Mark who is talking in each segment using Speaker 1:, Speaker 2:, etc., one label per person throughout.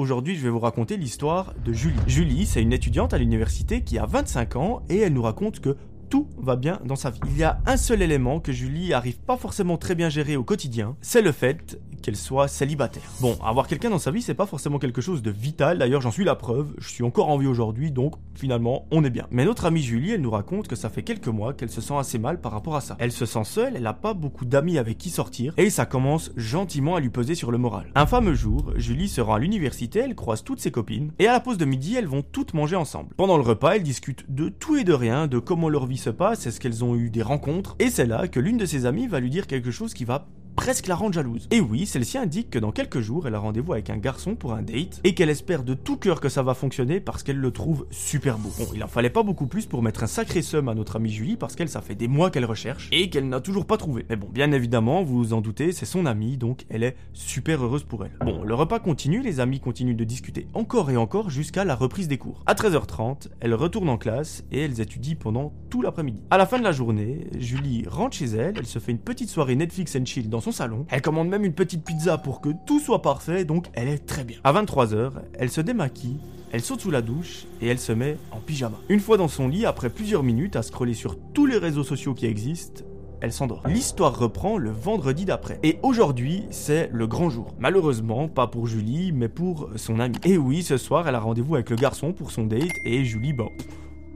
Speaker 1: aujourd'hui je vais vous raconter l'histoire de Julie. Julie, c'est une étudiante à l'université qui a 25 ans et elle nous raconte que tout va bien dans sa vie. Il y a un seul élément que Julie arrive pas forcément très bien gérer au quotidien, c'est le fait qu'elle soit célibataire. Bon, avoir quelqu'un dans sa vie, c'est pas forcément quelque chose de vital, d'ailleurs j'en suis la preuve, je suis encore en vie aujourd'hui, donc finalement on est bien. Mais notre amie Julie, elle nous raconte que ça fait quelques mois qu'elle se sent assez mal par rapport à ça. Elle se sent seule, elle a pas beaucoup d'amis avec qui sortir, et ça commence gentiment à lui peser sur le moral. Un fameux jour, Julie se rend à l'université, elle croise toutes ses copines, et à la pause de midi, elles vont toutes manger ensemble. Pendant le repas, elles discutent de tout et de rien, de comment leur vie se passe, est-ce qu'elles ont eu des rencontres, et c'est là que l'une de ses amies va lui dire quelque chose qui va presque la rendre jalouse. Et oui, celle-ci indique que dans quelques jours, elle a rendez-vous avec un garçon pour un date et qu'elle espère de tout cœur que ça va fonctionner parce qu'elle le trouve super beau. Bon, il en fallait pas beaucoup plus pour mettre un sacré somme à notre amie Julie parce qu'elle, ça fait des mois qu'elle recherche et qu'elle n'a toujours pas trouvé. Mais bon, bien évidemment, vous vous en doutez, c'est son amie, donc elle est super heureuse pour elle. Bon, le repas continue, les amis continuent de discuter encore et encore jusqu'à la reprise des cours. À 13h30, elles retournent en classe et elles étudient pendant tout l'après-midi. À la fin de la journée, Julie rentre chez elle, elle se fait une petite soirée Netflix and chill dans son salon. Elle commande même une petite pizza pour que tout soit parfait, donc elle est très bien. À 23h, elle se démaquille elle saute sous la douche et elle se met en pyjama. Une fois dans son lit, après plusieurs minutes à scroller sur tous les réseaux sociaux qui existent, elle s'endort. L'histoire reprend le vendredi d'après. Et aujourd'hui, c'est le grand jour. Malheureusement, pas pour Julie, mais pour son ami. Et oui, ce soir, elle a rendez-vous avec le garçon pour son date et Julie, bon,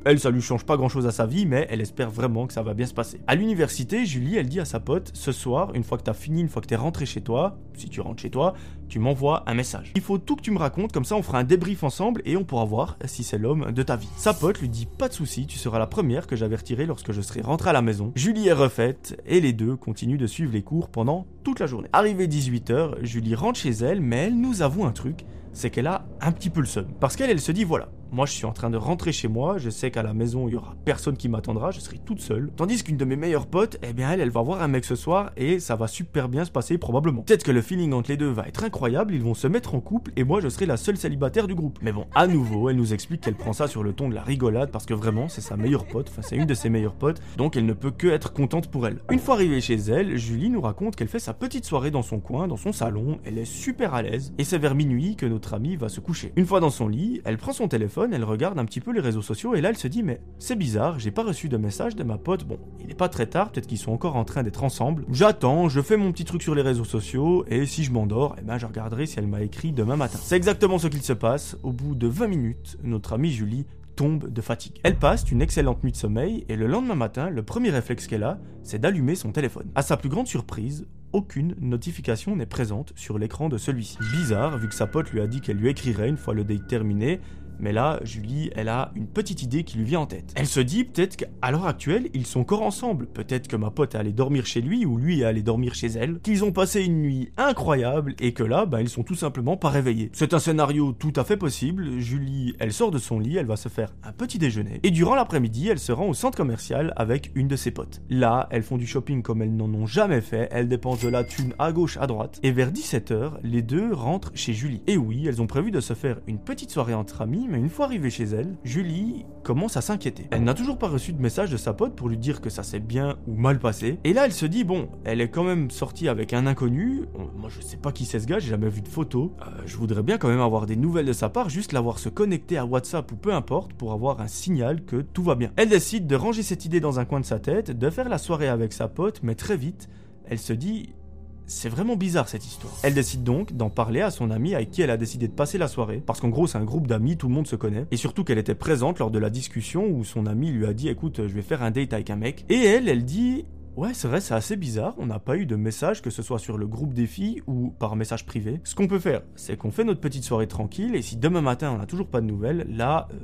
Speaker 1: elle, ça lui change pas grand chose à sa vie, mais elle espère vraiment que ça va bien se passer. À l'université, Julie, elle dit à sa pote, ce soir, une fois que t'as fini, une fois que t'es rentré chez toi, si tu rentres chez toi, tu m'envoies un message. Il faut tout que tu me racontes, comme ça on fera un débrief ensemble et on pourra voir si c'est l'homme de ta vie. Sa pote lui dit, pas de souci, tu seras la première que j'avertirai lorsque je serai rentré à la maison. Julie est refaite et les deux continuent de suivre les cours pendant toute la journée. Arrivé 18h, Julie rentre chez elle, mais elle nous avoue un truc, c'est qu'elle a un petit peu le seum. Parce qu'elle, elle se dit, voilà, moi, je suis en train de rentrer chez moi, je sais qu'à la maison, il y aura personne qui m'attendra, je serai toute seule. Tandis qu'une de mes meilleures potes, eh bien, elle, elle va voir un mec ce soir et ça va super bien se passer probablement. Peut-être que le feeling entre les deux va être incroyable, ils vont se mettre en couple et moi, je serai la seule célibataire du groupe. Mais bon, à nouveau, elle nous explique qu'elle prend ça sur le ton de la rigolade parce que vraiment, c'est sa meilleure pote, enfin, c'est une de ses meilleures potes, donc elle ne peut que être contente pour elle. Une fois arrivée chez elle, Julie nous raconte qu'elle fait sa petite soirée dans son coin, dans son salon, elle est super à l'aise et c'est vers minuit que notre amie va se coucher. Une fois dans son lit, elle prend son téléphone, elle regarde un petit les réseaux sociaux et là elle se dit mais c'est bizarre, j'ai pas reçu de message de ma pote. Bon, il est pas très tard, peut-être qu'ils sont encore en train d'être ensemble. J'attends, je fais mon petit truc sur les réseaux sociaux et si je m'endors, eh ben je regarderai si elle m'a écrit demain matin. C'est exactement ce qu'il se passe. Au bout de 20 minutes, notre amie Julie tombe de fatigue. Elle passe une excellente nuit de sommeil et le lendemain matin, le premier réflexe qu'elle a, c'est d'allumer son téléphone. À sa plus grande surprise, aucune notification n'est présente sur l'écran de celui-ci. Bizarre, vu que sa pote lui a dit qu'elle lui écrirait une fois le date terminé, mais là, Julie, elle a une petite idée qui lui vient en tête. Elle se dit peut-être qu'à l'heure actuelle, ils sont encore ensemble. Peut-être que ma pote est allée dormir chez lui ou lui est allé dormir chez elle. Qu'ils ont passé une nuit incroyable et que là, bah, ils sont tout simplement pas réveillés. C'est un scénario tout à fait possible. Julie, elle sort de son lit, elle va se faire un petit déjeuner. Et durant l'après-midi, elle se rend au centre commercial avec une de ses potes. Là, elles font du shopping comme elles n'en ont jamais fait. Elles dépensent de la thune à gauche, à droite. Et vers 17h, les deux rentrent chez Julie. Et oui, elles ont prévu de se faire une petite soirée entre amis une fois arrivée chez elle, Julie commence à s'inquiéter. Elle n'a toujours pas reçu de message de sa pote pour lui dire que ça s'est bien ou mal passé. Et là, elle se dit, bon, elle est quand même sortie avec un inconnu. Moi, je sais pas qui c'est ce gars, j'ai jamais vu de photo. Euh, je voudrais bien quand même avoir des nouvelles de sa part, juste l'avoir se connecter à WhatsApp ou peu importe pour avoir un signal que tout va bien. Elle décide de ranger cette idée dans un coin de sa tête, de faire la soirée avec sa pote, mais très vite, elle se dit, c'est vraiment bizarre cette histoire. Elle décide donc d'en parler à son amie avec qui elle a décidé de passer la soirée, parce qu'en gros c'est un groupe d'amis, tout le monde se connaît, et surtout qu'elle était présente lors de la discussion où son ami lui a dit écoute je vais faire un date avec un mec, et elle, elle dit Ouais, c'est vrai, c'est assez bizarre. On n'a pas eu de message, que ce soit sur le groupe des filles ou par message privé. Ce qu'on peut faire, c'est qu'on fait notre petite soirée tranquille, et si demain matin on n'a toujours pas de nouvelles, là, euh,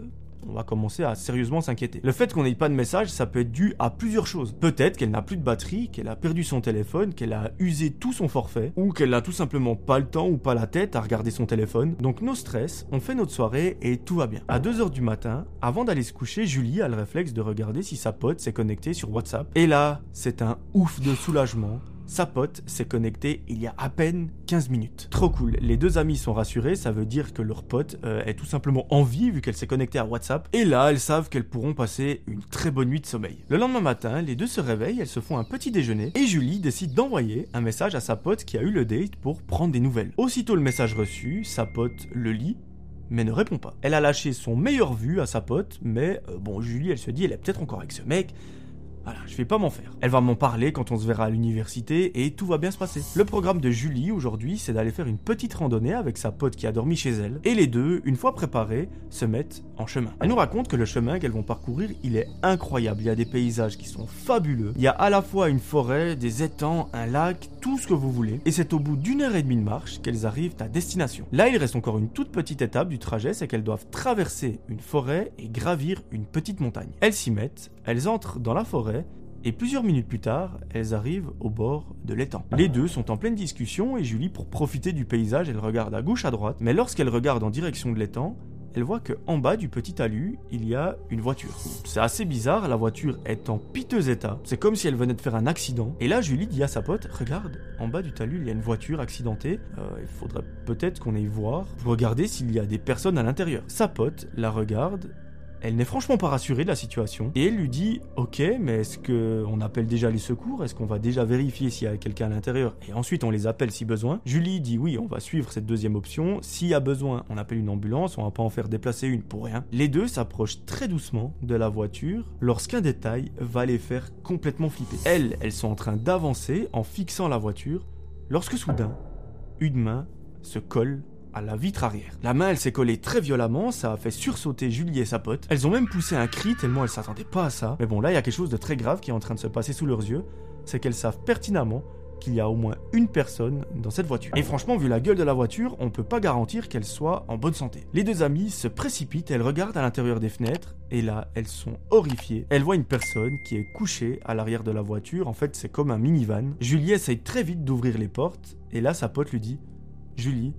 Speaker 1: on va commencer à sérieusement s'inquiéter. Le fait qu'on n'ait pas de message, ça peut être dû à plusieurs choses. Peut-être qu'elle n'a plus de batterie, qu'elle a perdu son téléphone, qu'elle a usé tout son forfait, ou qu'elle n'a tout simplement pas le temps ou pas la tête à regarder son téléphone. Donc nos stress, on fait notre soirée et tout va bien. À 2h du matin, avant d'aller se coucher, Julie a le réflexe de regarder si sa pote s'est connectée sur WhatsApp. Et là, c'est un ouf de soulagement Sa pote s'est connectée il y a à peine 15 minutes. Trop cool, les deux amis sont rassurés, ça veut dire que leur pote euh, est tout simplement en vie vu qu'elle s'est connectée à WhatsApp. Et là, elles savent qu'elles pourront passer une très bonne nuit de sommeil. Le lendemain matin, les deux se réveillent, elles se font un petit déjeuner et Julie décide d'envoyer un message à sa pote qui a eu le date pour prendre des nouvelles. Aussitôt le message reçu, sa pote le lit mais ne répond pas. Elle a lâché son meilleur vu à sa pote, mais euh, bon, Julie, elle se dit, elle est peut-être encore avec ce mec, voilà, je vais pas m'en faire. Elle va m'en parler quand on se verra à l'université et tout va bien se passer. Le programme de Julie aujourd'hui, c'est d'aller faire une petite randonnée avec sa pote qui a dormi chez elle. Et les deux, une fois préparés, se mettent en chemin. Elle nous raconte que le chemin qu'elles vont parcourir, il est incroyable. Il y a des paysages qui sont fabuleux. Il y a à la fois une forêt, des étangs, un lac, tout ce que vous voulez. Et c'est au bout d'une heure et demie de marche qu'elles arrivent à destination. Là, il reste encore une toute petite étape du trajet, c'est qu'elles doivent traverser une forêt et gravir une petite montagne. Elles s'y mettent, elles entrent dans la forêt et plusieurs minutes plus tard, elles arrivent au bord de l'étang. Les deux sont en pleine discussion et Julie, pour profiter du paysage, elle regarde à gauche à droite, mais lorsqu'elle regarde en direction de l'étang, elle voit que en bas du petit talus, il y a une voiture. C'est assez bizarre, la voiture est en piteux état. C'est comme si elle venait de faire un accident. Et là, Julie dit à sa pote "Regarde, en bas du talus, il y a une voiture accidentée. Euh, il faudrait peut-être qu'on aille voir, regarder s'il y a des personnes à l'intérieur." Sa pote la regarde elle n'est franchement pas rassurée de la situation et elle lui dit Ok, mais est-ce qu'on appelle déjà les secours? Est-ce qu'on va déjà vérifier s'il y a quelqu'un à l'intérieur? Et ensuite on les appelle si besoin Julie dit Oui, on va suivre cette deuxième option. S'il y a besoin, on appelle une ambulance, on va pas en faire déplacer une pour rien. Les deux s'approchent très doucement de la voiture lorsqu'un détail va les faire complètement flipper. Elles, elles sont en train d'avancer en fixant la voiture lorsque soudain, une main se colle à la vitre arrière. La main, elle s'est collée très violemment, ça a fait sursauter Julie et sa pote. Elles ont même poussé un cri tellement elles s'attendaient pas à ça. Mais bon, là, il y a quelque chose de très grave qui est en train de se passer sous leurs yeux, c'est qu'elles savent pertinemment qu'il y a au moins une personne dans cette voiture. Et franchement, vu la gueule de la voiture, on peut pas garantir qu'elle soit en bonne santé. Les deux amies se précipitent, elles regardent à l'intérieur des fenêtres, et là, elles sont horrifiées. Elles voient une personne qui est couchée à l'arrière de la voiture, en fait, c'est comme un minivan. Julie essaye très vite d'ouvrir les portes, et là, sa pote lui dit Julie,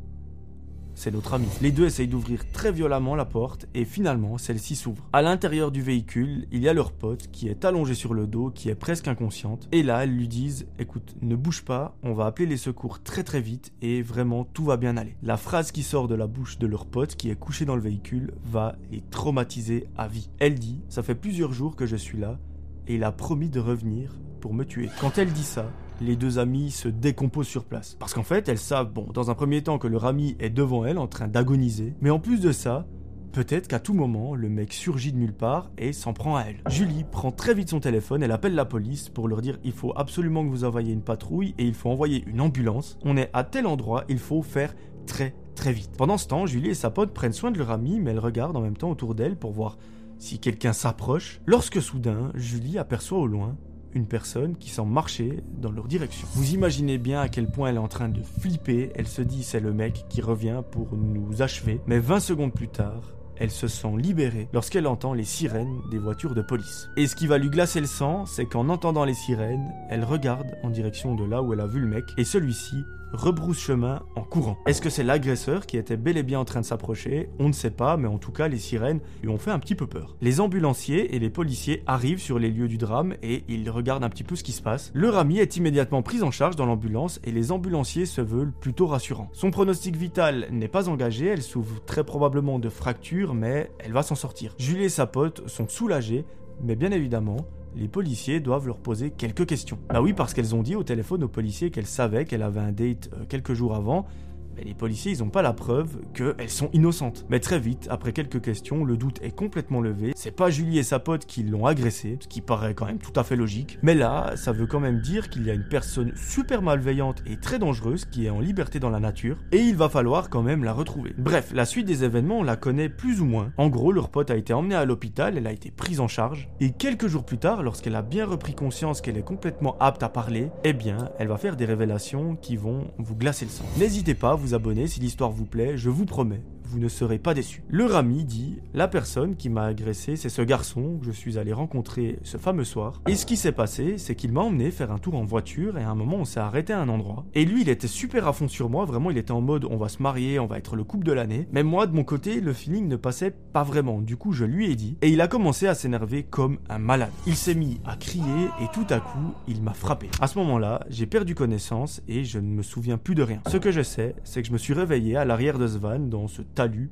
Speaker 1: c'est notre ami. Les deux essayent d'ouvrir très violemment la porte et finalement celle-ci s'ouvre. À l'intérieur du véhicule, il y a leur pote qui est allongée sur le dos, qui est presque inconsciente. Et là, elles lui disent écoute, ne bouge pas, on va appeler les secours très très vite et vraiment tout va bien aller. La phrase qui sort de la bouche de leur pote qui est couché dans le véhicule va les traumatiser à vie. Elle dit ça fait plusieurs jours que je suis là et il a promis de revenir pour me tuer. Quand elle dit ça, les deux amis se décomposent sur place. Parce qu'en fait, elles savent, bon, dans un premier temps, que leur ami est devant elle en train d'agoniser, mais en plus de ça, Peut-être qu'à tout moment, le mec surgit de nulle part et s'en prend à elle. Julie prend très vite son téléphone, elle appelle la police pour leur dire il faut absolument que vous envoyiez une patrouille et il faut envoyer une ambulance. On est à tel endroit, il faut faire très très vite. Pendant ce temps, Julie et sa pote prennent soin de leur ami, mais elles regardent en même temps autour d'elle pour voir si quelqu'un s'approche. Lorsque soudain, Julie aperçoit au loin une personne qui semble marcher dans leur direction. Vous imaginez bien à quel point elle est en train de flipper, elle se dit c'est le mec qui revient pour nous achever, mais 20 secondes plus tard, elle se sent libérée lorsqu'elle entend les sirènes des voitures de police. Et ce qui va lui glacer le sang, c'est qu'en entendant les sirènes, elle regarde en direction de là où elle a vu le mec, et celui-ci rebrousse chemin en courant. Est-ce que c'est l'agresseur qui était bel et bien en train de s'approcher? On ne sait pas, mais en tout cas, les sirènes lui ont fait un petit peu peur. Les ambulanciers et les policiers arrivent sur les lieux du drame et ils regardent un petit peu ce qui se passe. Leur ami est immédiatement pris en charge dans l'ambulance et les ambulanciers se veulent plutôt rassurants. Son pronostic vital n'est pas engagé, elle souffre très probablement de fractures, mais elle va s'en sortir. Julie et sa pote sont soulagés, mais bien évidemment, les policiers doivent leur poser quelques questions. Bah oui, parce qu'elles ont dit au téléphone aux policiers qu'elles savaient qu'elle avait un date euh, quelques jours avant mais les policiers, ils n'ont pas la preuve qu'elles sont innocentes. Mais très vite, après quelques questions, le doute est complètement levé. C'est pas Julie et sa pote qui l'ont agressée, ce qui paraît quand même tout à fait logique. Mais là, ça veut quand même dire qu'il y a une personne super malveillante et très dangereuse qui est en liberté dans la nature, et il va falloir quand même la retrouver. Bref, la suite des événements, on la connaît plus ou moins. En gros, leur pote a été emmenée à l'hôpital, elle a été prise en charge, et quelques jours plus tard, lorsqu'elle a bien repris conscience qu'elle est complètement apte à parler, eh bien, elle va faire des révélations qui vont vous glacer le sang. N'hésitez pas, vous abonner si l'histoire vous plaît, je vous promets, vous ne serez pas déçus. Le Rami dit La personne qui m'a agressé, c'est ce garçon que je suis allé rencontrer ce fameux soir. Et ce qui s'est passé, c'est qu'il m'a emmené faire un tour en voiture et à un moment on s'est arrêté à un endroit. Et lui, il était super à fond sur moi, vraiment, il était en mode on va se marier, on va être le couple de l'année. Mais moi, de mon côté, le feeling ne passait pas vraiment. Du coup, je lui ai dit et il a commencé à s'énerver comme un malade. Il s'est mis à crier et tout à coup, il m'a frappé. À ce moment-là, j'ai perdu connaissance et je ne me souviens plus de rien. Ce que je sais, c'est que je me suis réveillé à l'arrière de ce van dans ce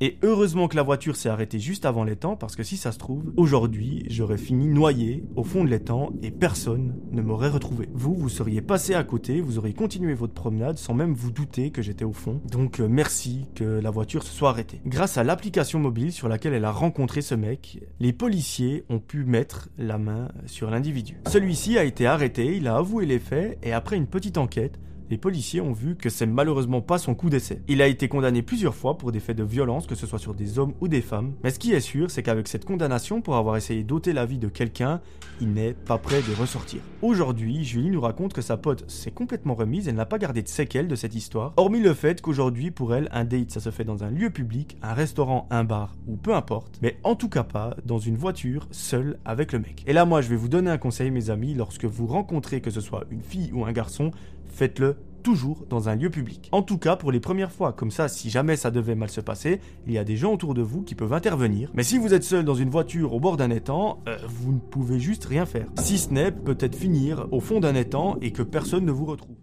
Speaker 1: et heureusement que la voiture s'est arrêtée juste avant l'étang parce que si ça se trouve, aujourd'hui, j'aurais fini noyé au fond de l'étang et personne ne m'aurait retrouvé. Vous, vous seriez passé à côté, vous auriez continué votre promenade sans même vous douter que j'étais au fond. Donc euh, merci que la voiture se soit arrêtée. Grâce à l'application mobile sur laquelle elle a rencontré ce mec, les policiers ont pu mettre la main sur l'individu. Celui-ci a été arrêté, il a avoué les faits et après une petite enquête, les policiers ont vu que c'est malheureusement pas son coup d'essai. Il a été condamné plusieurs fois pour des faits de violence, que ce soit sur des hommes ou des femmes. Mais ce qui est sûr, c'est qu'avec cette condamnation pour avoir essayé d'ôter la vie de quelqu'un, il n'est pas prêt de ressortir. Aujourd'hui, Julie nous raconte que sa pote s'est complètement remise, elle n'a pas gardé de séquelles de cette histoire, hormis le fait qu'aujourd'hui, pour elle, un date, ça se fait dans un lieu public, un restaurant, un bar ou peu importe, mais en tout cas pas dans une voiture, seule avec le mec. Et là, moi, je vais vous donner un conseil, mes amis, lorsque vous rencontrez que ce soit une fille ou un garçon, faites-le toujours dans un lieu public. En tout cas pour les premières fois, comme ça si jamais ça devait mal se passer, il y a des gens autour de vous qui peuvent intervenir. Mais si vous êtes seul dans une voiture au bord d'un étang, euh, vous ne pouvez juste rien faire. Si ce n'est peut-être finir au fond d'un étang et que personne ne vous retrouve.